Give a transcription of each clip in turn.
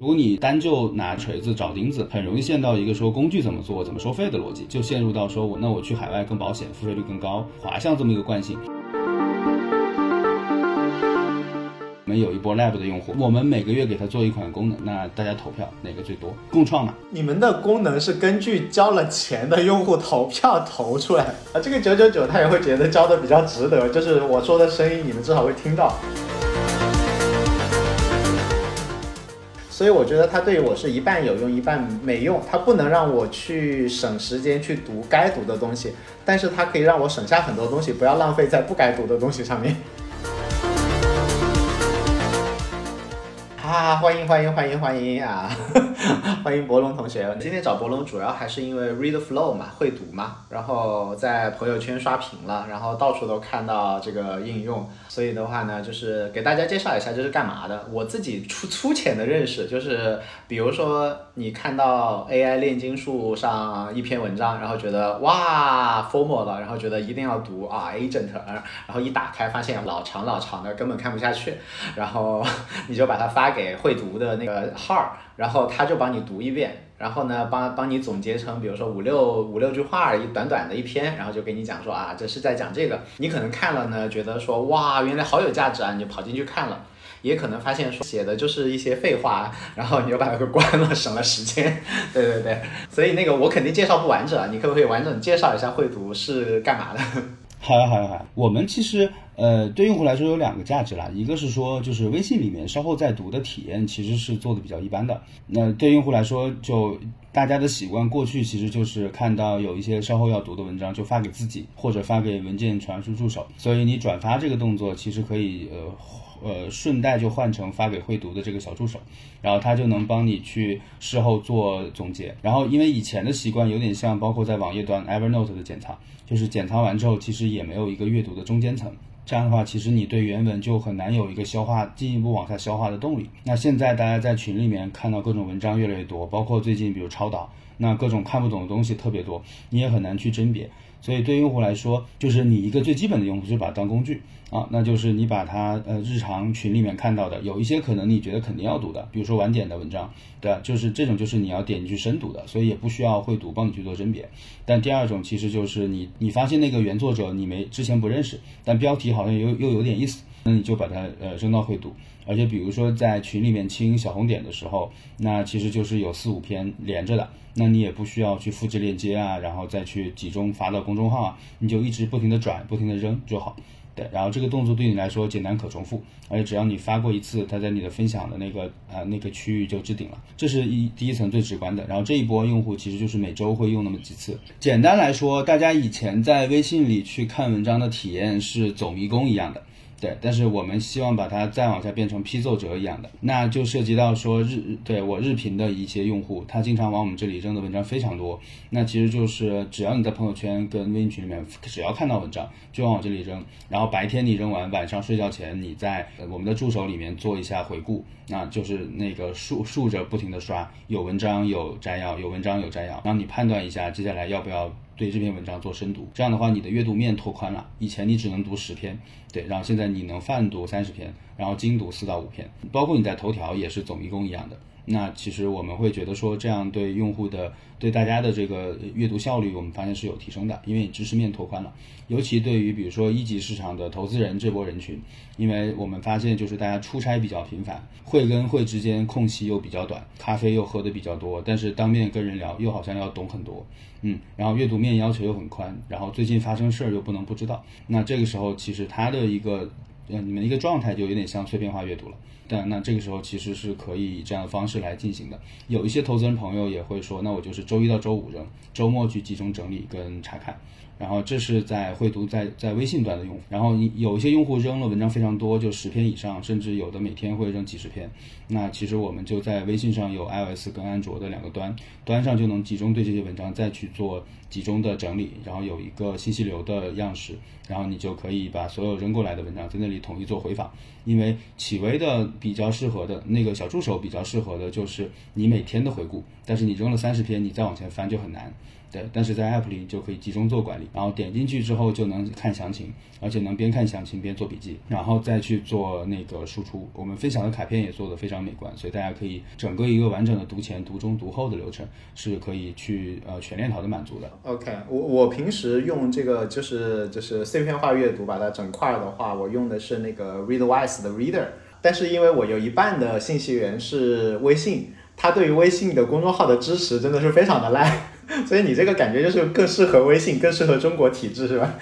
如果你单就拿锤子找钉子，很容易陷到一个说工具怎么做、怎么收费的逻辑，就陷入到说我那我去海外更保险，付费率更高，滑向这么一个惯性。我们有一波 Lab 的用户，我们每个月给他做一款功能，那大家投票哪个最多？共创嘛。你们的功能是根据交了钱的用户投票投出来啊，这个九九九他也会觉得交的比较值得，就是我说的声音你们至少会听到。所以我觉得它对于我是一半有用，一半没用。它不能让我去省时间去读该读的东西，但是它可以让我省下很多东西，不要浪费在不该读的东西上面。啊，欢迎欢迎欢迎欢迎啊！欢迎博龙同学。今天找博龙主要还是因为 read flow 嘛，会读嘛，然后在朋友圈刷屏了，然后到处都看到这个应用，所以的话呢，就是给大家介绍一下这是干嘛的。我自己粗粗浅的认识就是，比如说你看到 AI 炼金术上一篇文章，然后觉得哇 formal 了，然后觉得一定要读啊 agent，然后一打开发现老长老长的，根本看不下去，然后 你就把它发给。会读的那个号，然后他就帮你读一遍，然后呢，帮帮你总结成，比如说五六五六句话，一短短的一篇，然后就给你讲说啊，这是在讲这个。你可能看了呢，觉得说哇，原来好有价值啊，你就跑进去看了。也可能发现说写的就是一些废话，然后你就把它给关了，省了时间。对对对，所以那个我肯定介绍不完整，你可不可以完整介绍一下会读是干嘛的？好呀好呀好，我们其实。呃，对用户来说有两个价值啦，一个是说，就是微信里面稍后再读的体验其实是做的比较一般的。那对用户来说，就大家的习惯，过去其实就是看到有一些稍后要读的文章就发给自己，或者发给文件传输助手。所以你转发这个动作，其实可以呃呃顺带就换成发给会读的这个小助手，然后他就能帮你去事后做总结。然后因为以前的习惯有点像，包括在网页端 Evernote 的检查，就是检查完之后，其实也没有一个阅读的中间层。这样的话，其实你对原文就很难有一个消化、进一步往下消化的动力。那现在大家在群里面看到各种文章越来越多，包括最近比如超导，那各种看不懂的东西特别多，你也很难去甄别。所以对用户来说，就是你一个最基本的用户，就把它当工具啊，那就是你把它呃日常群里面看到的，有一些可能你觉得肯定要读的，比如说晚点的文章，对？就是这种就是你要点进去深读的，所以也不需要会读帮你去做甄别。但第二种其实就是你你发现那个原作者你没之前不认识，但标题好像又又有点意思，那你就把它呃扔到会读。而且比如说在群里面清小红点的时候，那其实就是有四五篇连着的。那你也不需要去复制链接啊，然后再去集中发到公众号啊，你就一直不停的转，不停的扔就好。对，然后这个动作对你来说简单可重复，而且只要你发过一次，它在你的分享的那个呃那个区域就置顶了，这是一第一层最直观的。然后这一波用户其实就是每周会用那么几次。简单来说，大家以前在微信里去看文章的体验是走迷宫一样的。对，但是我们希望把它再往下变成批奏折一样的，那就涉及到说日对我日评的一些用户，他经常往我们这里扔的文章非常多。那其实就是只要你在朋友圈跟微信群里面，只要看到文章就往我这里扔，然后白天你扔完，晚上睡觉前你在我们的助手里面做一下回顾，那就是那个竖竖着不停的刷，有文章有摘要，有文章有摘要，然后你判断一下接下来要不要。对这篇文章做深读，这样的话你的阅读面拓宽了。以前你只能读十篇，对，然后现在你能泛读三十篇，然后精读四到五篇，包括你在头条也是走迷宫一样的。那其实我们会觉得说，这样对用户的、对大家的这个阅读效率，我们发现是有提升的，因为知识面拓宽了。尤其对于比如说一级市场的投资人这波人群，因为我们发现就是大家出差比较频繁，会跟会之间空隙又比较短，咖啡又喝的比较多，但是当面跟人聊又好像要懂很多，嗯，然后阅读面要求又很宽，然后最近发生事儿又不能不知道，那这个时候其实他的一个，呃，你们一个状态就有点像碎片化阅读了。但那这个时候其实是可以以这样的方式来进行的。有一些投资人朋友也会说，那我就是周一到周五扔，周末去集中整理跟查看。然后这是在会读在在微信端的用户，然后你有一些用户扔了文章非常多，就十篇以上，甚至有的每天会扔几十篇。那其实我们就在微信上有 iOS 跟安卓的两个端，端上就能集中对这些文章再去做集中的整理，然后有一个信息流的样式，然后你就可以把所有扔过来的文章在那里统一做回访。因为企微的比较适合的那个小助手比较适合的就是你每天的回顾，但是你扔了三十篇，你再往前翻就很难。对，但是在 App 里就可以集中做管理，然后点进去之后就能看详情，而且能边看详情边做笔记，然后再去做那个输出。我们分享的卡片也做得非常美观，所以大家可以整个一个完整的读前、读中、读后的流程是可以去呃全链条的满足的。OK，我我平时用这个就是就是碎片化阅读，把它整块儿的话，我用的是那个 Readwise 的 Reader，但是因为我有一半的信息源是微信，它对于微信的公众号的支持真的是非常的烂，所以你这个感觉就是更适合微信，更适合中国体制是吧？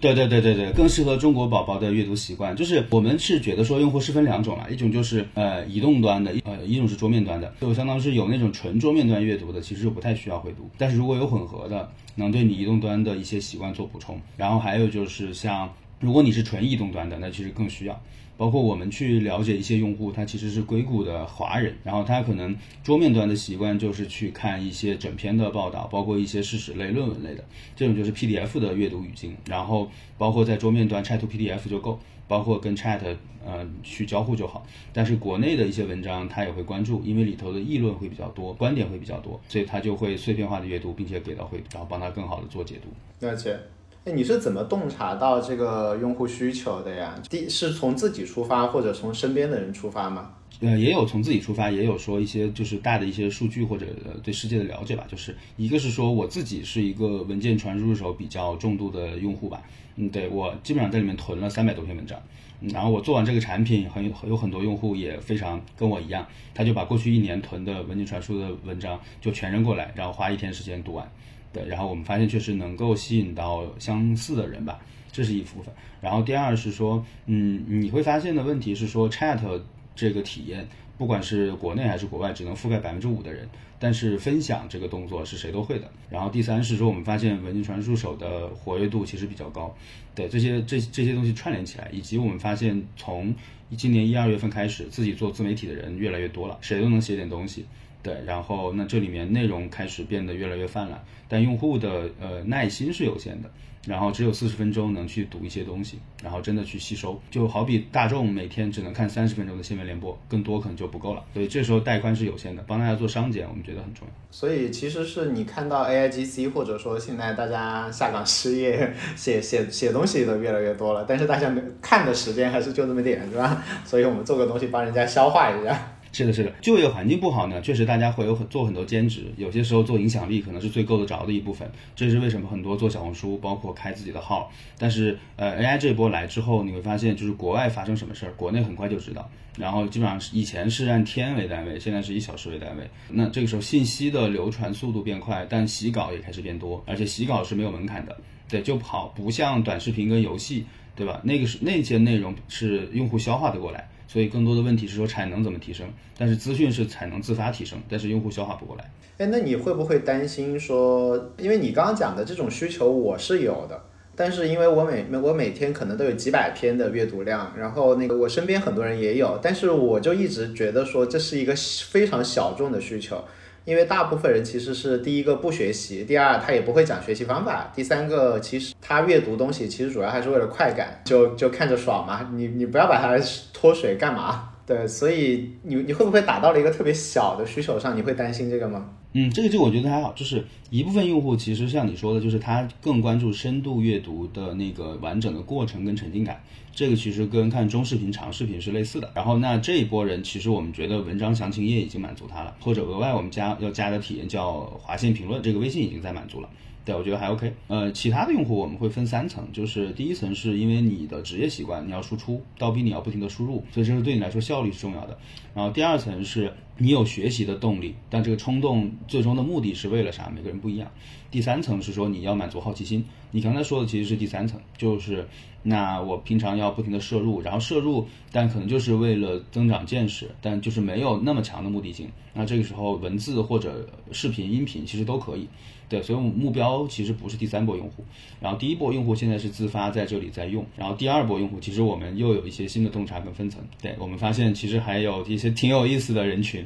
对对对对对，更适合中国宝宝的阅读习惯。就是我们是觉得说，用户是分两种了，一种就是呃移动端的，呃一种是桌面端的，就相当于是有那种纯桌面端阅读的，其实就不太需要会读。但是如果有混合的，能对你移动端的一些习惯做补充。然后还有就是像，如果你是纯移动端的，那其实更需要。包括我们去了解一些用户，他其实是硅谷的华人，然后他可能桌面端的习惯就是去看一些整篇的报道，包括一些事实类、论文类的，这种就是 PDF 的阅读语境。然后包括在桌面端 Chat to PDF 就够，包括跟 Chat 呃去交互就好。但是国内的一些文章他也会关注，因为里头的议论会比较多，观点会比较多，所以他就会碎片化的阅读，并且给到会，然后帮他更好的做解读。了解。哎，你是怎么洞察到这个用户需求的呀？第是从自己出发，或者从身边的人出发吗？呃，也有从自己出发，也有说一些就是大的一些数据或者呃对世界的了解吧。就是一个是说我自己是一个文件传输入手比较重度的用户吧，嗯，对我基本上在里面囤了三百多篇文章，然后我做完这个产品，很有很多用户也非常跟我一样，他就把过去一年囤的文件传输的文章就全扔过来，然后花一天时间读完。对，然后我们发现确实能够吸引到相似的人吧，这是一部分。然后第二是说，嗯，你会发现的问题是说，Chat 这个体验，不管是国内还是国外，只能覆盖百分之五的人，但是分享这个动作是谁都会的。然后第三是说，我们发现文件传输手的活跃度其实比较高。对，这些这这些东西串联起来，以及我们发现从今年一二月份开始，自己做自媒体的人越来越多了，谁都能写点东西。对，然后那这里面内容开始变得越来越泛滥，但用户的呃耐心是有限的，然后只有四十分钟能去读一些东西，然后真的去吸收，就好比大众每天只能看三十分钟的新闻联播，更多可能就不够了，所以这时候带宽是有限的，帮大家做商检，我们觉得很重要。所以其实是你看到 AIGC 或者说现在大家下岗失业，写写写东西的越来越多了，但是大家没看的时间还是就那么点，是吧？所以我们做个东西帮人家消化一下。是的，是的，就业环境不好呢，确实大家会有很做很多兼职，有些时候做影响力可能是最够得着的一部分。这是为什么很多做小红书，包括开自己的号，但是呃 AI 这波来之后，你会发现就是国外发生什么事儿，国内很快就知道。然后基本上是以前是按天为单位，现在是以小时为单位。那这个时候信息的流传速度变快，但洗稿也开始变多，而且洗稿是没有门槛的，对，就跑不像短视频跟游戏，对吧？那个是那些内容是用户消化得过来。所以更多的问题是说产能怎么提升，但是资讯是产能自发提升，但是用户消化不过来。哎，那你会不会担心说，因为你刚刚讲的这种需求我是有的，但是因为我每我每天可能都有几百篇的阅读量，然后那个我身边很多人也有，但是我就一直觉得说这是一个非常小众的需求。因为大部分人其实是第一个不学习，第二他也不会讲学习方法，第三个其实他阅读东西其实主要还是为了快感，就就看着爽嘛，你你不要把它脱水干嘛？对，所以你你会不会打到了一个特别小的需求上？你会担心这个吗？嗯，这个这个我觉得还好，就是一部分用户其实像你说的，就是他更关注深度阅读的那个完整的过程跟沉浸感，这个其实跟看中视频、长视频是类似的。然后那这一波人，其实我们觉得文章详情页已经满足他了，或者额外我们加要加的体验叫划线评论，这个微信已经在满足了。对，我觉得还 OK。呃，其他的用户我们会分三层，就是第一层是因为你的职业习惯，你要输出，倒逼你要不停的输入，所以这是对你来说效率是重要的。然后第二层是你有学习的动力，但这个冲动最终的目的是为了啥？每个人不一样。第三层是说你要满足好奇心，你刚才说的其实是第三层，就是那我平常要不停的摄入，然后摄入，但可能就是为了增长见识，但就是没有那么强的目的性。那这个时候文字或者视频、音频其实都可以。对，所以我们目标其实不是第三波用户，然后第一波用户现在是自发在这里在用，然后第二波用户其实我们又有一些新的洞察跟分层。对我们发现其实还有一些挺有意思的人群，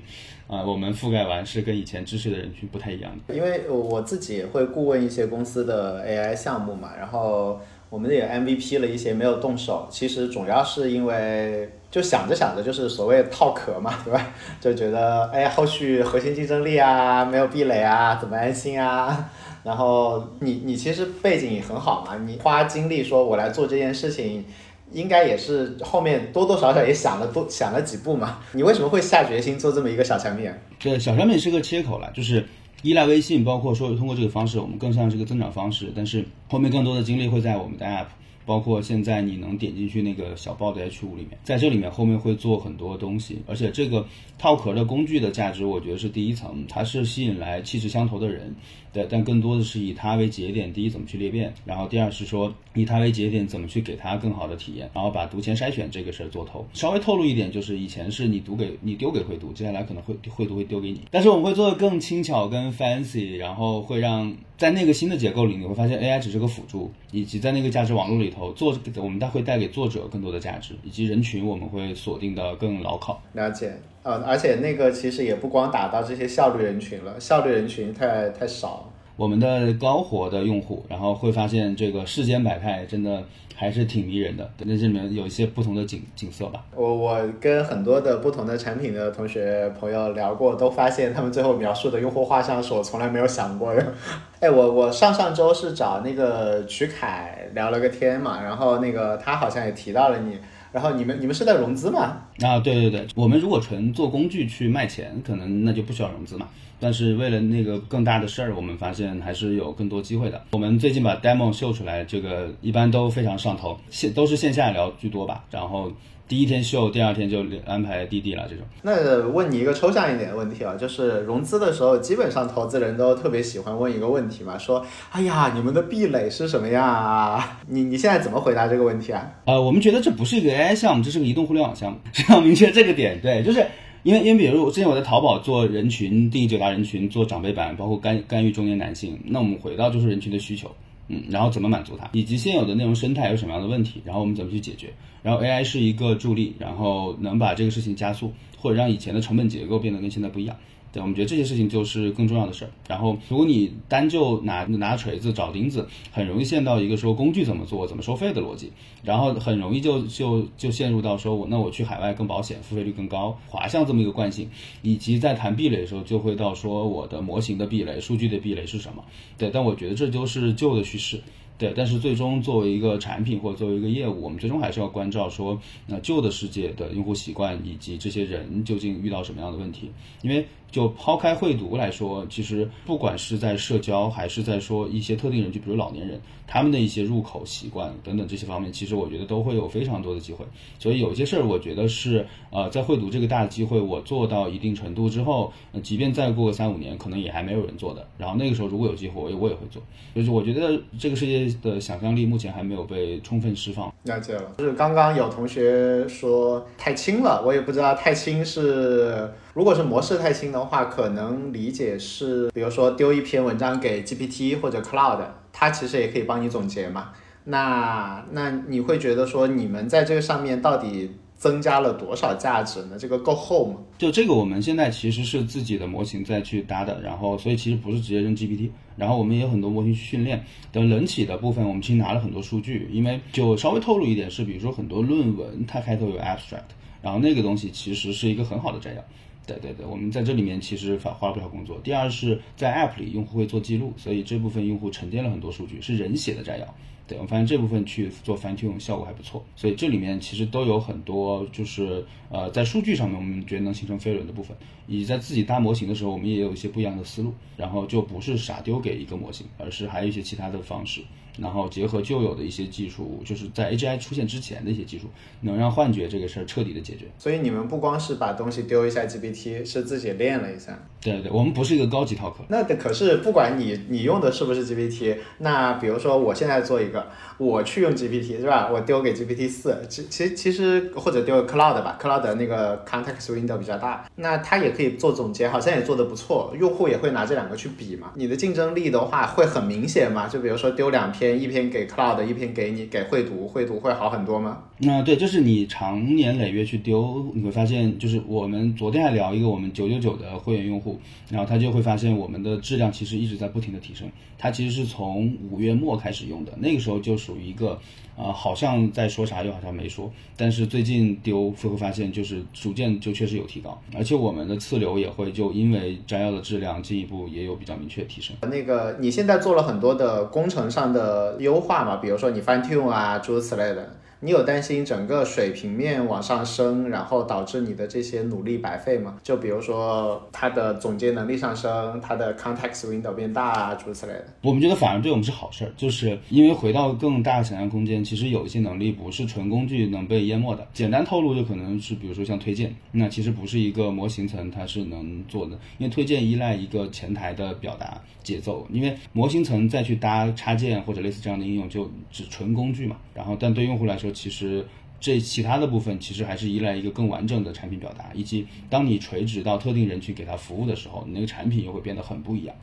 啊、我们覆盖完是跟以前知识的人群不太一样的。因为我自己也会顾问一些公司的 AI 项目嘛，然后我们也 MVP 了一些没有动手，其实主要是因为就想着想着就是所谓套壳嘛，对吧？就觉得哎，后续核心竞争力啊，没有壁垒啊，怎么安心啊？然后你你其实背景也很好嘛，你花精力说我来做这件事情，应该也是后面多多少少也想了多想了几步嘛。你为什么会下决心做这么一个小产品？这小产品是个切口了，就是依赖微信，包括说通过这个方式，我们更像是个增长方式，但是后面更多的精力会在我们的 app。包括现在你能点进去那个小报的 H 五里面，在这里面后面会做很多东西，而且这个套壳的工具的价值，我觉得是第一层，它是吸引来气质相投的人，对，但更多的是以它为节点，第一怎么去裂变，然后第二是说以它为节点怎么去给它更好的体验，然后把读前筛选这个事儿做透。稍微透露一点，就是以前是你读给你丢给会读，接下来可能会会读会丢给你，但是我们会做的更轻巧、跟 fancy，然后会让。在那个新的结构里，你会发现 AI 只是个辅助，以及在那个价值网络里头，作我们它会带给作者更多的价值，以及人群我们会锁定的更牢靠。了解，呃，而且那个其实也不光打到这些效率人群了，效率人群太太少。我们的高活的用户，然后会发现这个世间百态真的。还是挺迷人的，那这里面有一些不同的景景色吧。我我跟很多的不同的产品的同学朋友聊过，都发现他们最后描述的用户画像是我从来没有想过的。哎，我我上上周是找那个曲凯聊了个天嘛，然后那个他好像也提到了你。然后你们你们是在融资吗？啊，对对对，我们如果纯做工具去卖钱，可能那就不需要融资嘛。但是为了那个更大的事儿，我们发现还是有更多机会的。我们最近把 demo 秀出来，这个一般都非常上头，线都是线下聊居多吧。然后。第一天秀，第二天就安排滴滴了。这种，那问你一个抽象一点的问题啊，就是融资的时候，基本上投资人都特别喜欢问一个问题嘛，说，哎呀，你们的壁垒是什么呀？你你现在怎么回答这个问题啊？呃，我们觉得这不是一个 AI 项目，这是个移动互联网项目，要明确这个点。对，就是因为因为比如之前我在淘宝做人群定义九大人群，做长辈版，包括干干预中年男性，那我们回到就是人群的需求。嗯，然后怎么满足它，以及现有的内容生态有什么样的问题，然后我们怎么去解决？然后 AI 是一个助力，然后能把这个事情加速，或者让以前的成本结构变得跟现在不一样。对，我们觉得这些事情就是更重要的事儿。然后，如果你单就拿拿锤子找钉子，很容易陷到一个说工具怎么做、怎么收费的逻辑，然后很容易就就就陷入到说我那我去海外更保险、付费率更高、滑向这么一个惯性，以及在谈壁垒的时候就会到说我的模型的壁垒、数据的壁垒是什么？对，但我觉得这就是旧的趋势。对，但是最终作为一个产品或者作为一个业务，我们最终还是要关照说，那旧的世界的用户习惯以及这些人究竟遇到什么样的问题，因为。就抛开会读来说，其实不管是在社交，还是在说一些特定人群，比如老年人，他们的一些入口习惯等等这些方面，其实我觉得都会有非常多的机会。所以有些事儿，我觉得是呃，在会读这个大的机会，我做到一定程度之后，即便再过三五年，可能也还没有人做的。然后那个时候如果有机会，我也我也会做。就是我觉得这个世界的想象力目前还没有被充分释放。了解了，就是刚刚有同学说太轻了，我也不知道太轻是。如果是模式太轻的话，可能理解是，比如说丢一篇文章给 GPT 或者 Cloud，它其实也可以帮你总结嘛。那那你会觉得说，你们在这个上面到底增加了多少价值呢？这个够厚吗？就这个，我们现在其实是自己的模型再去搭的，然后所以其实不是直接扔 GPT，然后我们也有很多模型训练。等冷启的部分，我们其实拿了很多数据，因为就稍微透露一点是，比如说很多论文它开头有 abstract，然后那个东西其实是一个很好的摘要。对对对，我们在这里面其实花花了不少工作。第二是在 App 里，用户会做记录，所以这部分用户沉淀了很多数据，是人写的摘要。对我发现这部分去做 fine tune 效果还不错，所以这里面其实都有很多就是呃在数据上面我们觉得能形成飞轮的部分，以及在自己搭模型的时候，我们也有一些不一样的思路，然后就不是傻丢给一个模型，而是还有一些其他的方式。然后结合旧有的一些技术，就是在 A G I 出现之前的一些技术，能让幻觉这个事儿彻底的解决。所以你们不光是把东西丢一下 G P T，是自己练了一下。对对，我们不是一个高级套壳。那可是不管你你用的是不是 G P T，那比如说我现在做一个，我去用 G P T 是吧？我丢给 G P T 四，其其其实或者丢 Cloud 吧，Cloud 那个 Context Window 比较大，那它也可以做总结，好像也做的不错，用户也会拿这两个去比嘛。你的竞争力的话会很明显嘛？就比如说丢两篇，一篇给 Cloud。一篇给你给绘图，绘图会好很多吗？那对，就是你长年累月去丢，你会发现，就是我们昨天还聊一个我们九九九的会员用户，然后他就会发现我们的质量其实一直在不停的提升。他其实是从五月末开始用的，那个时候。就属于一个。啊，好像在说啥，又好像没说。但是最近丢会发现，就是逐渐就确实有提高，而且我们的次流也会就因为摘要的质量进一步也有比较明确提升。那个你现在做了很多的工程上的优化嘛，比如说你 fine tune 啊，诸如此类的。你有担心整个水平面往上升，然后导致你的这些努力白费吗？就比如说它的总结能力上升，它的 context window 变大啊，诸如此类的。我们觉得反而对我们是好事儿，就是因为回到更大的想象空间，其实有一些能力不是纯工具能被淹没的。简单透露就可能是，比如说像推荐，那其实不是一个模型层它是能做的，因为推荐依赖一个前台的表达节奏，因为模型层再去搭插件或者类似这样的应用就只纯工具嘛。然后但对用户来说。其实这其他的部分其实还是依赖一个更完整的产品表达，以及当你垂直到特定人群给他服务的时候，你那个产品又会变得很不一样。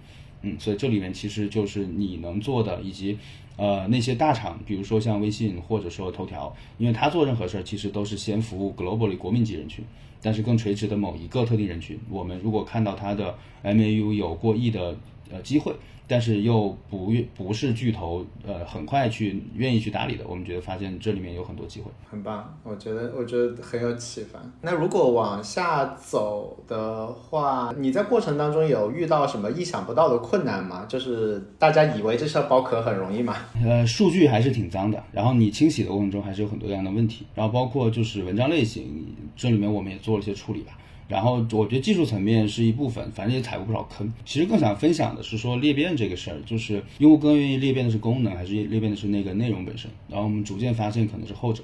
嗯，所以这里面其实就是你能做的，以及呃那些大厂，比如说像微信或者说头条，因为他做任何事儿其实都是先服务 globally 国民级人群，但是更垂直的某一个特定人群，我们如果看到它的 MAU 有过亿的呃机会。但是又不不是巨头，呃，很快去愿意去打理的，我们觉得发现这里面有很多机会，很棒，我觉得我觉得很有启发。那如果往下走的话，你在过程当中有遇到什么意想不到的困难吗？就是大家以为这事剥壳很容易嘛？呃，数据还是挺脏的，然后你清洗的过程中还是有很多样的问题，然后包括就是文章类型，这里面我们也做了一些处理吧。然后我觉得技术层面是一部分，反正也踩过不少坑。其实更想分享的是说裂变这个事儿，就是用户更愿意裂变的是功能，还是裂变的是那个内容本身？然后我们逐渐发现可能是后者，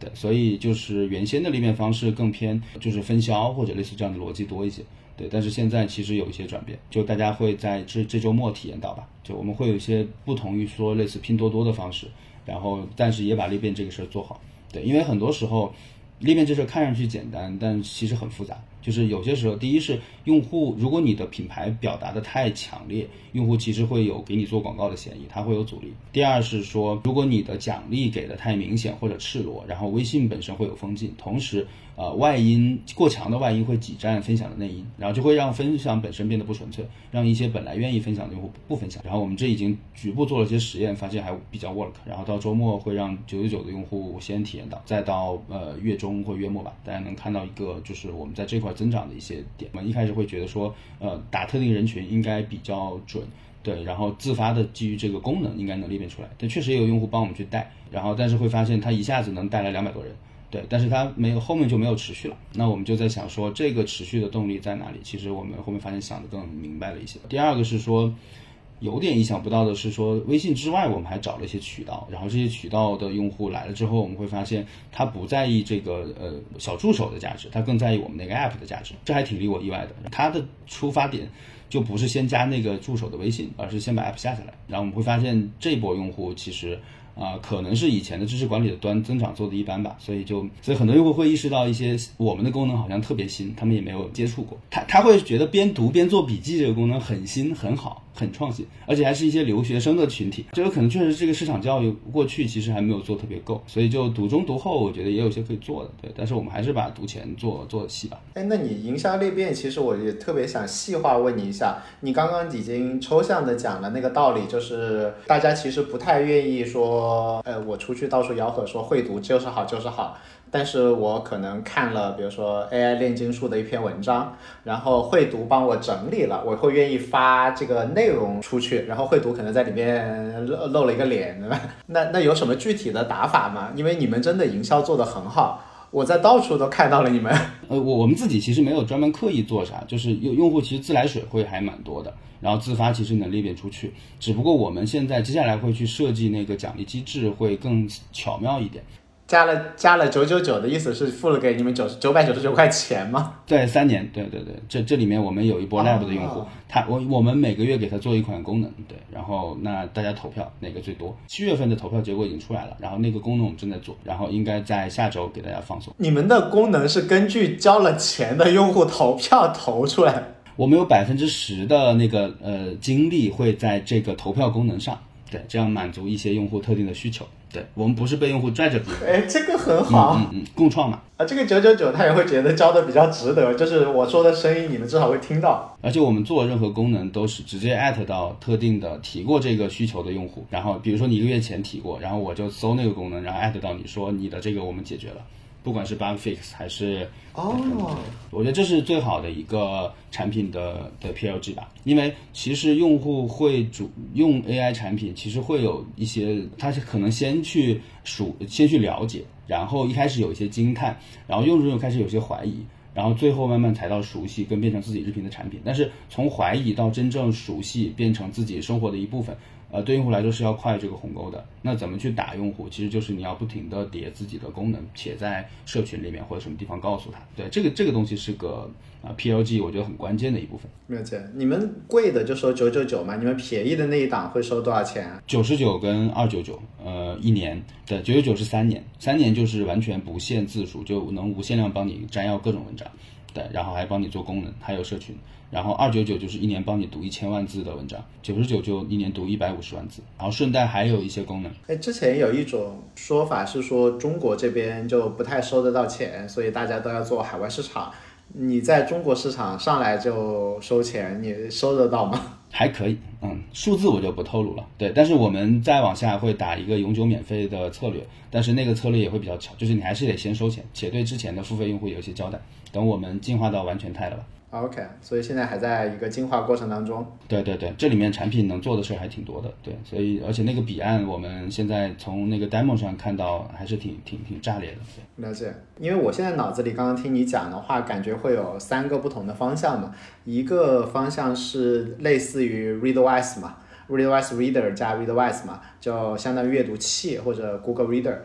对，所以就是原先的裂变方式更偏就是分销或者类似这样的逻辑多一些，对。但是现在其实有一些转变，就大家会在这这周末体验到吧？就我们会有一些不同于说类似拼多多的方式，然后但是也把裂变这个事儿做好，对，因为很多时候裂变这事看上去简单，但其实很复杂。就是有些时候，第一是用户，如果你的品牌表达的太强烈，用户其实会有给你做广告的嫌疑，他会有阻力。第二是说，如果你的奖励给的太明显或者赤裸，然后微信本身会有封禁，同时。呃，外因过强的外因会挤占分享的内因，然后就会让分享本身变得不纯粹，让一些本来愿意分享的用户不分享。然后我们这已经局部做了些实验，发现还比较 work。然后到周末会让九九九的用户先体验到，再到呃月中或月末吧，大家能看到一个就是我们在这块增长的一些点。我们一开始会觉得说，呃，打特定人群应该比较准，对，然后自发的基于这个功能应该能裂变出来。但确实也有用户帮我们去带，然后但是会发现它一下子能带来两百多人。对，但是它没有后面就没有持续了。那我们就在想说，这个持续的动力在哪里？其实我们后面发现想的更明白了一些。第二个是说，有点意想不到的是说，微信之外我们还找了一些渠道，然后这些渠道的用户来了之后，我们会发现他不在意这个呃小助手的价值，他更在意我们那个 app 的价值，这还挺令我意外的。他的出发点就不是先加那个助手的微信，而是先把 app 下下来。然后我们会发现这波用户其实。啊，可能是以前的知识管理的端增长做的一般吧，所以就所以很多用户会意识到一些我们的功能好像特别新，他们也没有接触过，他他会觉得边读边做笔记这个功能很新很好。很创新，而且还是一些留学生的群体，这个可能确实这个市场教育过去其实还没有做特别够，所以就读中读后，我觉得也有些可以做的，对。但是我们还是把读前做做细吧。哎，那你营销裂变，其实我也特别想细化问你一下，你刚刚已经抽象的讲了那个道理，就是大家其实不太愿意说，呃，我出去到处吆喝说会读就是好就是好。但是我可能看了，比如说 AI 炼金术的一篇文章，然后会读帮我整理了，我会愿意发这个内容出去，然后会读可能在里面露露了一个脸，对吧？那那有什么具体的打法吗？因为你们真的营销做得很好，我在到处都看到了你们。呃，我我们自己其实没有专门刻意做啥，就是用用户其实自来水会还蛮多的，然后自发其实能裂变出去，只不过我们现在接下来会去设计那个奖励机制会更巧妙一点。加了加了九九九的意思是付了给你们九九百九十九块钱吗？对，三年，对对对，这这里面我们有一波 lab 的用户，他我我们每个月给他做一款功能，对，然后那大家投票哪个最多？七月份的投票结果已经出来了，然后那个功能我们正在做，然后应该在下周给大家放送。你们的功能是根据交了钱的用户投票投出来？我们有百分之十的那个呃精力会在这个投票功能上，对，这样满足一些用户特定的需求。对我们不是被用户拽着比，哎，这个很好。嗯嗯，共创嘛。啊，这个九九九他也会觉得交的比较值得，就是我说的声音你们至少会听到。而且我们做任何功能都是直接艾特到特定的提过这个需求的用户，然后比如说你一个月前提过，然后我就搜那个功能，然后艾特到你说你的这个我们解决了。不管是 ban fix 还是哦，我觉得这是最好的一个产品的的 PLG 吧，因为其实用户会主用 AI 产品，其实会有一些，他是可能先去熟，先去了解，然后一开始有一些惊叹，然后用着用开始有些怀疑，然后最后慢慢才到熟悉跟变成自己日评的产品。但是从怀疑到真正熟悉，变成自己生活的一部分。呃，对用户来说是要跨这个鸿沟的。那怎么去打用户？其实就是你要不停的叠自己的功能，且在社群里面或者什么地方告诉他。对，这个这个东西是个啊 PLG，我觉得很关键的一部分。没有解，你们贵的就收九九九嘛？你们便宜的那一档会收多少钱啊？九十九跟二九九，呃，一年。对，九九九是三年，三年就是完全不限字数，就能无限量帮你摘要各种文章。对，然后还帮你做功能，还有社群。然后二九九就是一年帮你读一千万字的文章，九十九就一年读一百五十万字，然后顺带还有一些功能。哎，之前有一种说法是说中国这边就不太收得到钱，所以大家都要做海外市场。你在中国市场上来就收钱，你收得到吗？还可以，嗯，数字我就不透露了。对，但是我们再往下会打一个永久免费的策略，但是那个策略也会比较巧，就是你还是得先收钱，且对之前的付费用户有一些交代。等我们进化到完全态了吧。OK，所以现在还在一个进化过程当中。对对对，这里面产品能做的事儿还挺多的。对，所以而且那个彼岸，我们现在从那个 demo 上看到还是挺挺挺炸裂的。了解，因为我现在脑子里刚刚听你讲的话，感觉会有三个不同的方向嘛。一个方向是类似于 Readwise 嘛，Readwise Reader 加 Readwise 嘛，就相当于阅读器或者 Google Reader。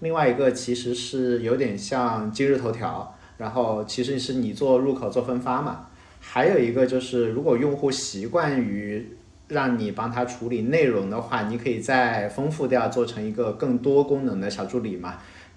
另外一个其实是有点像今日头条。然后其实是你做入口做分发嘛，还有一个就是如果用户习惯于让你帮他处理内容的话，你可以再丰富掉，做成一个更多功能的小助理嘛。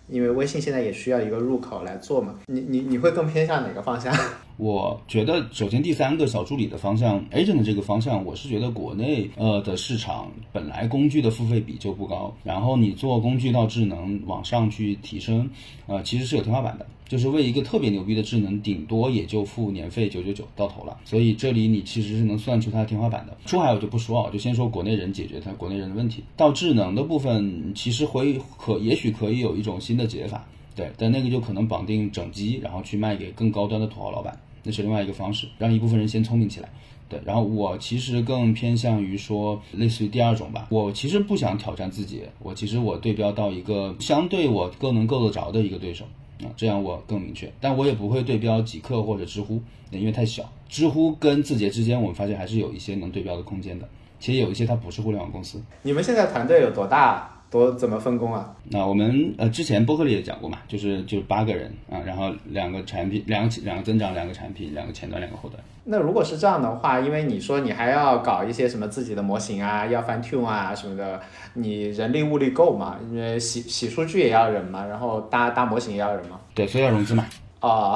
因为微信现在也需要一个入口来做嘛。你你你会更偏向哪个方向？我觉得首先第三个小助理的方向，agent 的这个方向，我是觉得国内呃的市场本来工具的付费比就不高，然后你做工具到智能往上去提升，呃其实是有天花板的。就是为一个特别牛逼的智能，顶多也就付年费九九九到头了，所以这里你其实是能算出它的天花板的。出海我就不说啊，就先说国内人解决它国内人的问题。到智能的部分，其实会可也许可以有一种新的解法，对，但那个就可能绑定整机，然后去卖给更高端的土豪老板，那是另外一个方式，让一部分人先聪明起来。对，然后我其实更偏向于说，类似于第二种吧。我其实不想挑战自己，我其实我对标到一个相对我更能够得着的一个对手。啊，这样我更明确，但我也不会对标极客或者知乎，因为太小。知乎跟字节之间，我们发现还是有一些能对标的空间的。其实有一些它不是互联网公司。你们现在团队有多大？多怎么分工啊？那我们呃之前播客里也讲过嘛，就是就是八个人啊，然后两个产品，两个两个增长，两个产品，两个前端，两个后端。那如果是这样的话，因为你说你还要搞一些什么自己的模型啊，要翻 tune 啊什么的，你人力物力够吗？因为洗洗数据也要人嘛，然后搭搭模型也要人嘛。对，所以要融资嘛。啊，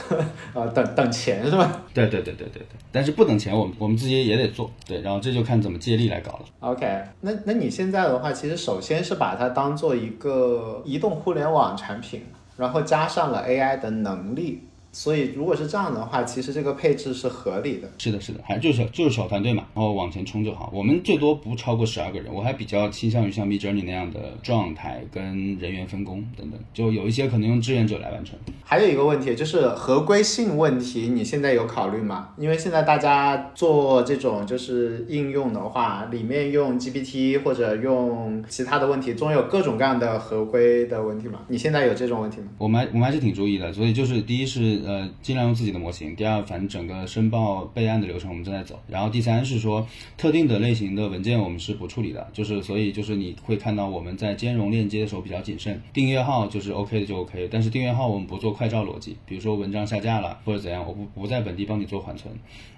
啊，等等钱是吧？对对对对对对，但是不等钱，我们我们自己也得做，对，然后这就看怎么借力来搞了。OK，那那你现在的话，其实首先是把它当做一个移动互联网产品，然后加上了 AI 的能力。所以，如果是这样的话，其实这个配置是合理的。是的，是的，还就是就是小团队嘛，然后往前冲就好。我们最多不超过十二个人，我还比较倾向于像 Midjourney 那样的状态跟人员分工等等，就有一些可能用志愿者来完成。还有一个问题就是合规性问题，你现在有考虑吗？因为现在大家做这种就是应用的话，里面用 GPT 或者用其他的问题，总有各种各样的合规的问题嘛。你现在有这种问题吗？我们我们还是挺注意的，所以就是第一是。呃，尽量用自己的模型。第二，反正整个申报备案的流程我们正在走。然后第三是说，特定的类型的文件我们是不处理的，就是所以就是你会看到我们在兼容链接的时候比较谨慎。订阅号就是 OK 的就 OK，但是订阅号我们不做快照逻辑，比如说文章下架了或者怎样，我不不在本地帮你做缓存。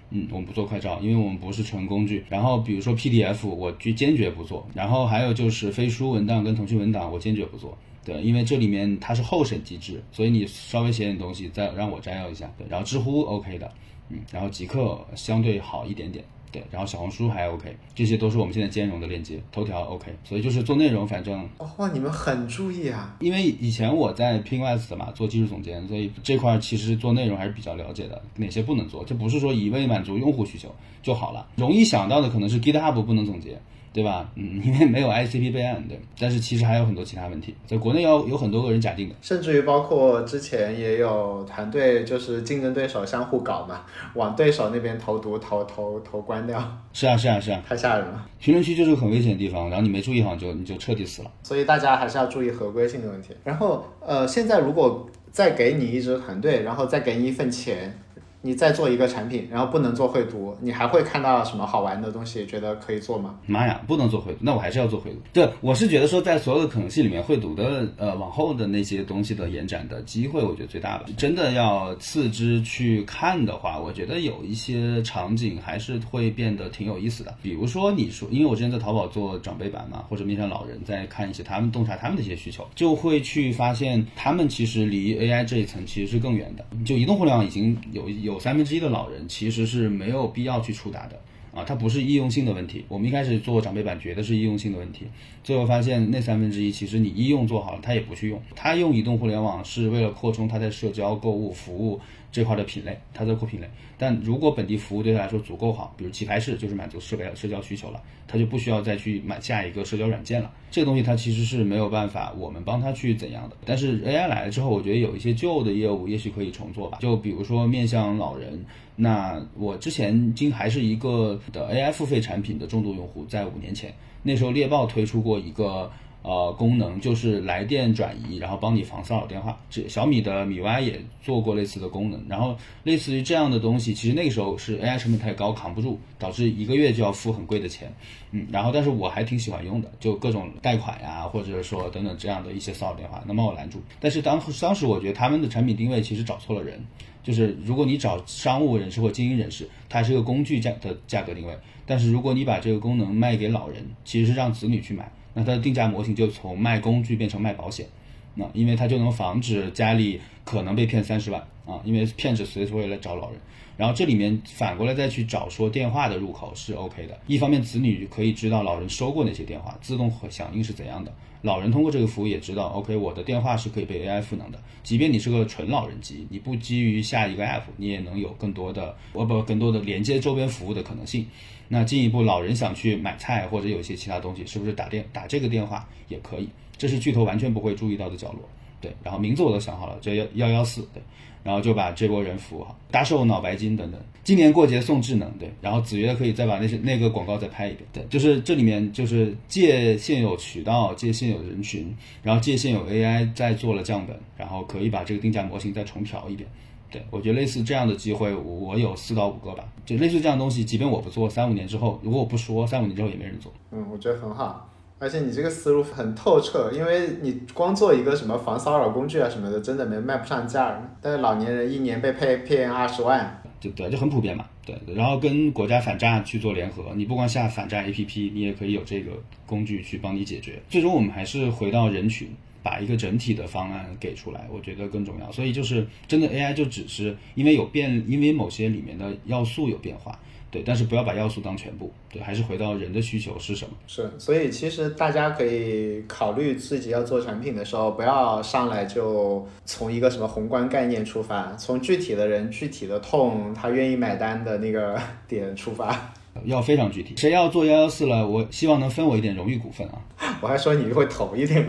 嗯，我们不做快照，因为我们不是纯工具。然后比如说 PDF，我就坚决不做。然后还有就是飞书文档跟腾讯文档，我坚决不做。对，因为这里面它是后审机制，所以你稍微写点东西，再让我摘要一下。对，然后知乎 OK 的，嗯，然后极客相对好一点点，对，然后小红书还 OK，这些都是我们现在兼容的链接，头条 OK，所以就是做内容，反正哦哇，你们很注意啊。因为以前我在 PingWest 嘛做技术总监，所以这块儿其实做内容还是比较了解的，哪些不能做，这不是说一味满足用户需求就好了。容易想到的可能是 GitHub 不能总结，对吧？嗯，因为没有 ICP 备案，对。但是其实还有很多其他问题，在国内要有很多个人假定的。甚至于包括之前也有团队，就是竞争对手相互搞嘛，往对手那边投毒、投投投关掉，是啊，是啊，是啊，太吓人了。评论区就是个很危险的地方，然后你没注意好，你就你就彻底死了。所以大家还是要注意合规性的问题。然后呃，现在如果再给你一支团队，然后再给你一份钱。你再做一个产品，然后不能做绘图，你还会看到什么好玩的东西？觉得可以做吗？妈呀，不能做绘图，那我还是要做绘图。对，我是觉得说，在所有的可能性里面，绘图的呃往后的那些东西的延展的机会，我觉得最大吧。真的要次之去看的话，我觉得有一些场景还是会变得挺有意思的。比如说你说，因为我之前在淘宝做长辈版嘛，或者面向老人，在看一些他们洞察他们的一些需求，就会去发现他们其实离 AI 这一层其实是更远的。就移动互联网已经有一有三分之一的老人其实是没有必要去触达的啊，它不是易用性的问题。我们一开始做长辈版觉得是易用性的问题，最后发现那三分之一其实你易用做好了，他也不去用。他用移动互联网是为了扩充他在社交、购物、服务这块的品类，他在扩品类。但如果本地服务对他来说足够好，比如棋牌室就是满足社交社交需求了，他就不需要再去买下一个社交软件了。这个东西它其实是没有办法我们帮他去怎样的。但是 AI 来了之后，我觉得有一些旧的业务也许可以重做吧。就比如说面向老人，那我之前经还是一个的 AI 付费产品的重度用户，在五年前那时候猎豹推出过一个。呃，功能就是来电转移，然后帮你防骚扰电话。这小米的米 Y 也做过类似的功能，然后类似于这样的东西，其实那个时候是 AI 成本太高，扛不住，导致一个月就要付很贵的钱。嗯，然后但是我还挺喜欢用的，就各种贷款呀，或者说等等这样的一些骚扰电话，能帮我拦住。但是当当时我觉得他们的产品定位其实找错了人，就是如果你找商务人士或精英人士，它是一个工具价的价格定位；但是如果你把这个功能卖给老人，其实是让子女去买。那它的定价模型就从卖工具变成卖保险，那因为它就能防止家里可能被骗三十万啊，因为骗子随时会来找老人。然后这里面反过来再去找说电话的入口是 OK 的，一方面子女可以知道老人收过哪些电话，自动响应是怎样的，老人通过这个服务也知道 OK 我的电话是可以被 AI 赋能的，即便你是个纯老人机，你不基于下一个 App，你也能有更多的我不更多的连接周边服务的可能性。那进一步，老人想去买菜或者有些其他东西，是不是打电打这个电话也可以？这是巨头完全不会注意到的角落。对，然后名字我都想好了，叫幺幺幺四。对，然后就把这波人服务好，搭售脑白金等等。今年过节送智能，对，然后子曰可以再把那些那个广告再拍一遍。对，就是这里面就是借现有渠道，借现有人群，然后借现有 AI 再做了降本，然后可以把这个定价模型再重调一遍。对，我觉得类似这样的机会，我有四到五个吧。就类似这样东西，即便我不做，三五年之后，如果我不说，三五年之后也没人做。嗯，我觉得很好，而且你这个思路很透彻，因为你光做一个什么防骚扰工具啊什么的，真的没卖不上价。但是老年人一年被骗骗二十万，对对，就很普遍嘛。对，然后跟国家反诈去做联合，你不光下反诈 APP，你也可以有这个工具去帮你解决。最终我们还是回到人群。把一个整体的方案给出来，我觉得更重要。所以就是真的 AI 就只是因为有变，因为某些里面的要素有变化，对。但是不要把要素当全部，对，还是回到人的需求是什么。是，所以其实大家可以考虑自己要做产品的时候，不要上来就从一个什么宏观概念出发，从具体的人、具体的痛，他愿意买单的那个点出发，要非常具体。谁要做幺幺四了，我希望能分我一点荣誉股份啊！我还说你会投一点。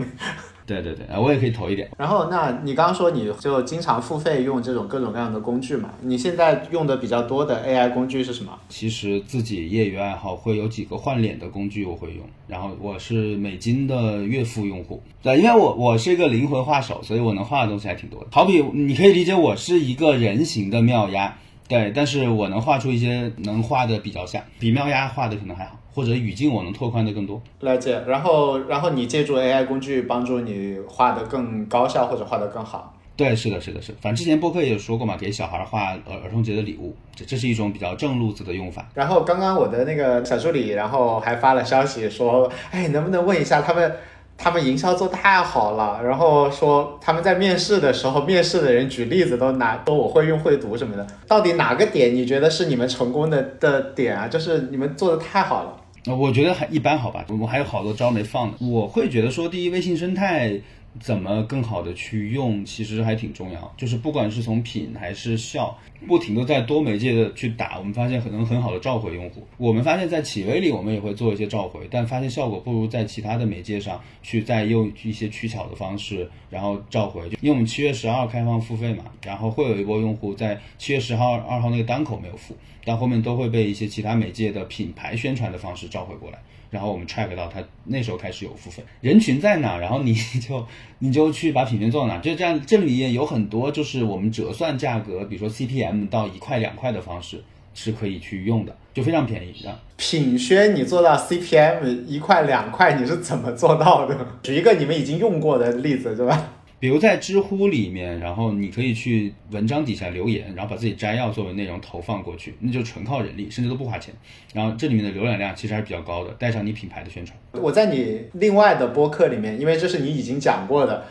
对对对，我也可以投一点。然后，那你刚刚说你就经常付费用这种各种各样的工具嘛？你现在用的比较多的 AI 工具是什么？其实自己业余爱好会有几个换脸的工具我会用。然后我是美金的月付用户，对，因为我我是一个灵魂画手，所以我能画的东西还挺多的。好比你可以理解我是一个人形的妙鸭，对，但是我能画出一些能画的比较像，比妙鸭画的可能还好。或者语境我能拓宽的更多，了解。然后，然后你借助 AI 工具帮助你画的更高效或者画的更好。对，是的，是的，是。反正之前播客也有说过嘛，给小孩画儿儿童节的礼物，这这是一种比较正路子的用法。然后刚刚我的那个小助理，然后还发了消息说，哎，能不能问一下他们他们营销做太好了，然后说他们在面试的时候，面试的人举例子都拿都我会用会读什么的。到底哪个点你觉得是你们成功的的点啊？就是你们做的太好了。我觉得还一般，好吧，我们还有好多招没放呢。我会觉得说，第一，微信生态。怎么更好的去用，其实还挺重要。就是不管是从品还是效，不停的在多媒介的去打，我们发现可能很好的召回用户。我们发现，在企微里我们也会做一些召回，但发现效果不如在其他的媒介上去再用一些取巧的方式，然后召回。因为我们七月十二开放付费嘛，然后会有一波用户在七月十号二号那个单口没有付，但后面都会被一些其他媒介的品牌宣传的方式召回过来。然后我们 track 到他那时候开始有付费人群在哪，然后你 就你就去把品宣做到哪，就这样。这里面有很多就是我们折算价格，比如说 CPM 到一块两块的方式是可以去用的，就非常便宜的。品宣你做到 CPM 一块两块，你是怎么做到的？举一个你们已经用过的例子，对吧？比如在知乎里面，然后你可以去文章底下留言，然后把自己摘要作为内容投放过去，那就纯靠人力，甚至都不花钱。然后这里面的浏览量其实还是比较高的，带上你品牌的宣传。我在你另外的播客里面，因为这是你已经讲过的，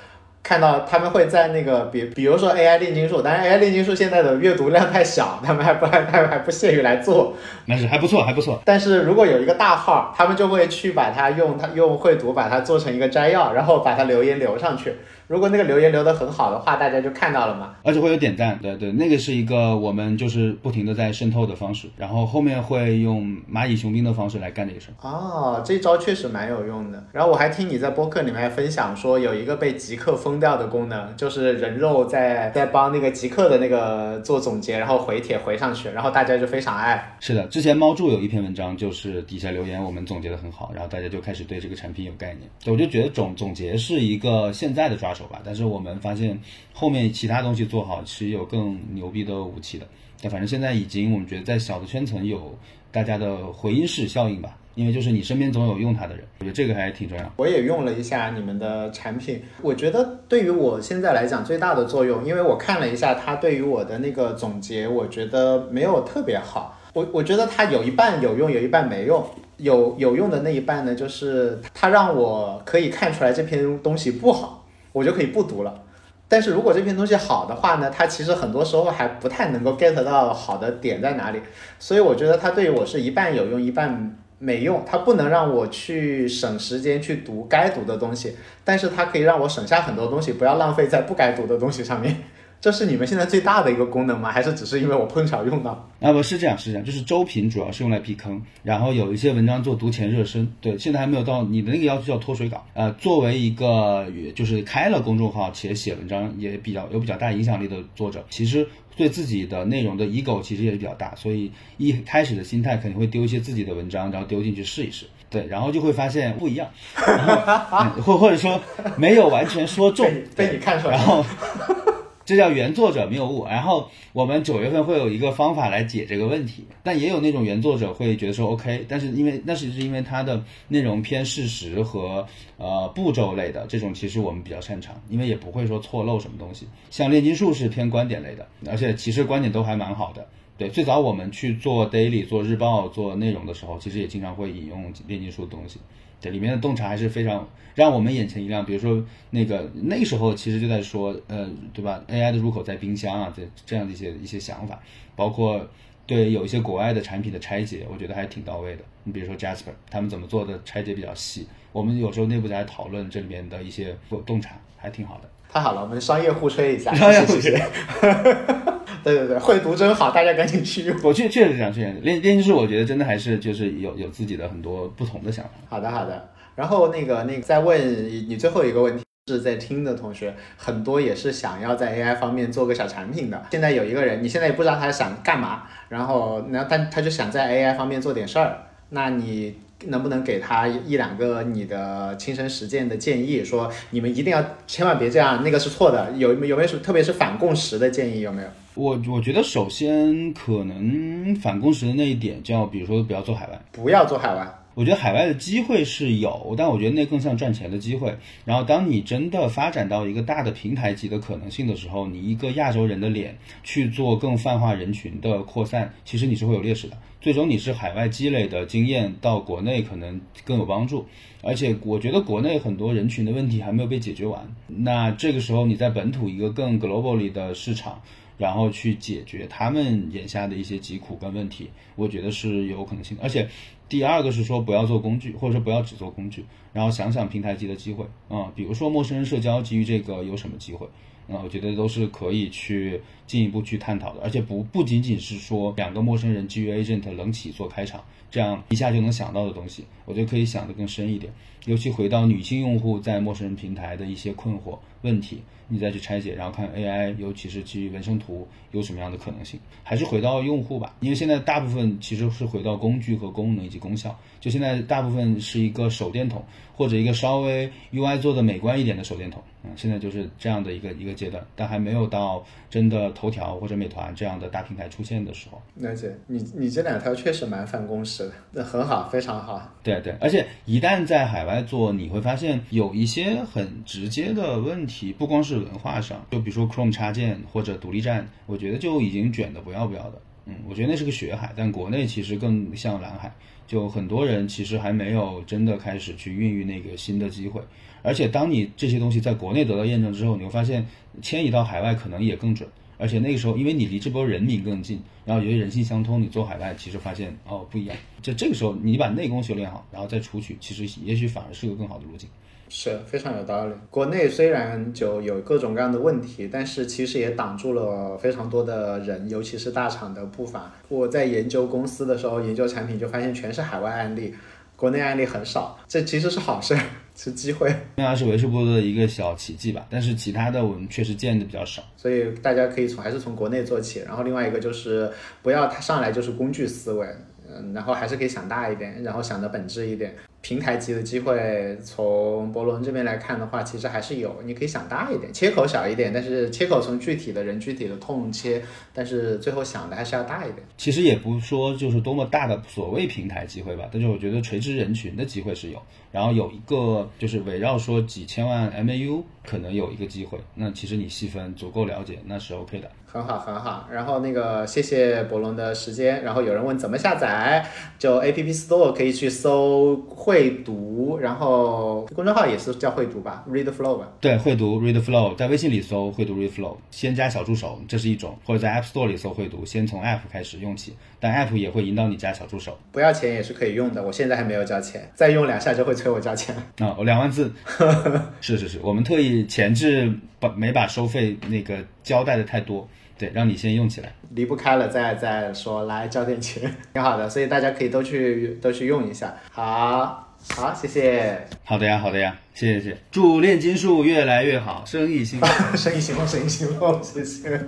看到他们会在那个比，比如说 AI 炼金术，但是 AI 炼金术现在的阅读量太小，他们还不还还还不屑于来做。那是还不错，还不错。但是如果有一个大号，他们就会去把它用它用绘图把它做成一个摘要，然后把它留言留上去。如果那个留言留得很好的话，大家就看到了嘛，而且会有点赞，对对，那个是一个我们就是不停的在渗透的方式，然后后面会用蚂蚁雄兵的方式来干这个事儿。哦，这招确实蛮有用的。然后我还听你在播客里面分享说，有一个被极客封掉的功能，就是人肉在在帮那个极客的那个做总结，然后回帖回上去，然后大家就非常爱。是的，之前猫柱有一篇文章，就是底下留言我们总结的很好，然后大家就开始对这个产品有概念。我就觉得总总结是一个现在的抓。手吧，但是我们发现后面其他东西做好，其实有更牛逼的武器的。但反正现在已经，我们觉得在小的圈层有大家的回音式效应吧，因为就是你身边总有用它的人，我觉得这个还挺重要。我也用了一下你们的产品，我觉得对于我现在来讲最大的作用，因为我看了一下它对于我的那个总结，我觉得没有特别好。我我觉得它有一半有用，有一半没用。有有用的那一半呢，就是它让我可以看出来这篇东西不好。我就可以不读了，但是如果这篇东西好的话呢，它其实很多时候还不太能够 get 到好的点在哪里，所以我觉得它对于我是一半有用，一半没用。它不能让我去省时间去读该读的东西，但是它可以让我省下很多东西，不要浪费在不该读的东西上面。这是你们现在最大的一个功能吗？还是只是因为我碰巧用到？啊，不是这样，是这样，就是周评主要是用来避坑，然后有一些文章做读前热身。对，现在还没有到你的那个要求叫脱水稿。呃，作为一个就是开了公众号且写文章也比较有比较大影响力的作者，其实对自己的内容的 ego 其实也是比较大，所以一开始的心态肯定会丢一些自己的文章，然后丢进去试一试。对，然后就会发现不一样，或或者说没有完全说中，被你看出来，然后。这叫原作者谬误。然后我们九月份会有一个方法来解这个问题，但也有那种原作者会觉得说 OK，但是因为那是是因为它的内容偏事实和呃步骤类的这种，其实我们比较擅长，因为也不会说错漏什么东西。像炼金术是偏观点类的，而且其实观点都还蛮好的。对，最早我们去做 daily 做日报做内容的时候，其实也经常会引用炼金术的东西。对，里面的洞察还是非常让我们眼前一亮。比如说那个那时候，其实就在说，呃，对吧？AI 的入口在冰箱啊，这这样的一些一些想法，包括对有一些国外的产品的拆解，我觉得还挺到位的。你比如说 Jasper，他们怎么做的拆解比较细，我们有时候内部在讨论这里面的一些洞察，还挺好的。太好了，我们商业互吹一下，商业互吹。对对对，会读真好，大家赶紧去用。我确确实这样，确实练练习室，我觉得真的还是就是有有自己的很多不同的想法。好的好的，然后那个那个再问你最后一个问题，是在听的同学很多也是想要在 AI 方面做个小产品的。现在有一个人，你现在也不知道他想干嘛，然后那但他就想在 AI 方面做点事儿，那你。能不能给他一两个你的亲身实践的建议？说你们一定要千万别这样，那个是错的。有有没有什特别是反共识的建议？有没有？我我觉得首先可能反共识的那一点叫，比如说不要做海外，不要做海外。我觉得海外的机会是有，但我觉得那更像赚钱的机会。然后当你真的发展到一个大的平台级的可能性的时候，你一个亚洲人的脸去做更泛化人群的扩散，其实你是会有劣势的。最终你是海外积累的经验到国内可能更有帮助，而且我觉得国内很多人群的问题还没有被解决完。那这个时候你在本土一个更 globally 的市场，然后去解决他们眼下的一些疾苦跟问题，我觉得是有可能性的。而且第二个是说不要做工具，或者说不要只做工具，然后想想平台级的机会啊，比如说陌生人社交基于这个有什么机会？啊，我觉得都是可以去进一步去探讨的，而且不不仅仅是说两个陌生人基于 agent 冷起做开场，这样一下就能想到的东西，我觉得可以想得更深一点。尤其回到女性用户在陌生人平台的一些困惑问题，你再去拆解，然后看 AI，尤其是基于纹身图有什么样的可能性，还是回到用户吧，因为现在大部分其实是回到工具和功能以及功效，就现在大部分是一个手电筒或者一个稍微 UI 做的美观一点的手电筒。嗯，现在就是这样的一个一个阶段，但还没有到真的头条或者美团这样的大平台出现的时候。了解，你你这两条确实蛮反公式的，那很好，非常好。对对，而且一旦在海外做，你会发现有一些很直接的问题，不光是文化上，就比如说 Chrome 插件或者独立站，我觉得就已经卷的不要不要的。嗯，我觉得那是个血海，但国内其实更像蓝海，就很多人其实还没有真的开始去孕育那个新的机会。而且，当你这些东西在国内得到验证之后，你会发现迁移到海外可能也更准。而且那个时候，因为你离这波人民更近，然后由于人性相通，你做海外其实发现哦不一样。就这个时候，你把内功修炼好，然后再出去，其实也许反而是个更好的路径。是非常有道理。国内虽然就有各种各样的问题，但是其实也挡住了非常多的人，尤其是大厂的步伐。我在研究公司的时候，研究产品就发现全是海外案例。国内案例很少，这其实是好事，是机会。那是为数不多的一个小奇迹吧，但是其他的我们确实见的比较少。所以大家可以从还是从国内做起，然后另外一个就是不要他上来就是工具思维，嗯，然后还是可以想大一点，然后想的本质一点。平台级的机会，从博伦这边来看的话，其实还是有，你可以想大一点，切口小一点，但是切口从具体的人具体的痛切，但是最后想的还是要大一点。其实也不说就是多么大的所谓平台机会吧，但是我觉得垂直人群的机会是有，然后有一个就是围绕说几千万 MAU 可能有一个机会，那其实你细分足够了解，那是 OK 的。很好很好，然后那个谢谢博龙的时间，然后有人问怎么下载，就 App Store 可以去搜会读，然后公众号也是叫会读吧，Read Flow 吧。对，会读 Read Flow，在微信里搜会读 Read Flow，先加小助手，这是一种，或者在 App Store 里搜会读，先从 App 开始用起，但 App 也会引导你加小助手，不要钱也是可以用的，我现在还没有交钱，再用两下就会催我交钱。啊，我两万字，是是是，我们特意前置把没把收费那个交代的太多。对，让你先用起来，离不开了再再说，来交点钱，挺好的，所以大家可以都去都去用一下。好，好，谢谢。好的呀，好的呀，谢谢谢。祝炼金术越来越好，生意兴隆，生意兴隆，生意兴隆，谢谢。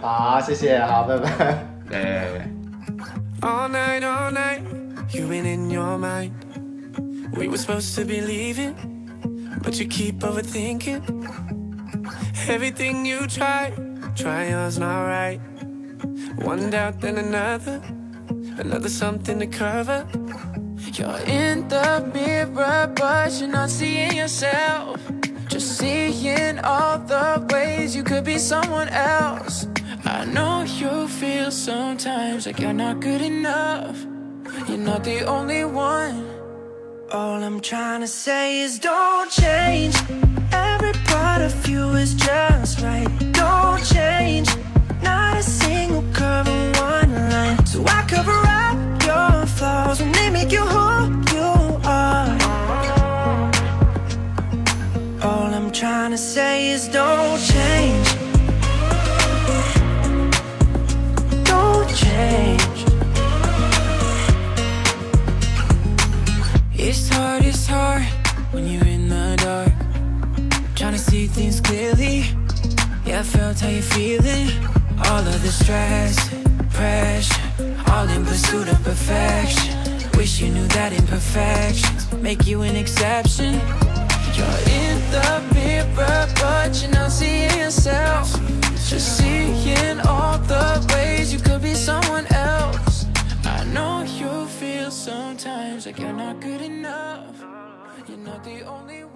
好，谢谢，好，拜拜。拜拜拜。All night, all night, you've been in your mind. We were supposed to be leaving, but you keep overthinking. Everything you try, try yours not right. One doubt, then another, another something to cover. You're in the mirror, but you're not seeing yourself. Just seeing all the ways you could be someone else. I know you feel sometimes like you're not good enough. You're not the only one. All I'm trying to say is don't change. Every part of you is just right. Don't change Not a single curve or one line. So I cover up your flaws When they make you who you are. All I'm trying to say is don't change. Don't change. It's hard, it's hard see things clearly. Yeah, I felt how you're feeling. All of the stress, pressure, all in pursuit of perfection. Wish you knew that imperfections make you an exception. You're in the mirror, but you're not seeing yourself. Just seeing all the ways you could be someone else. I know you feel sometimes like you're not good enough. You're not the only one.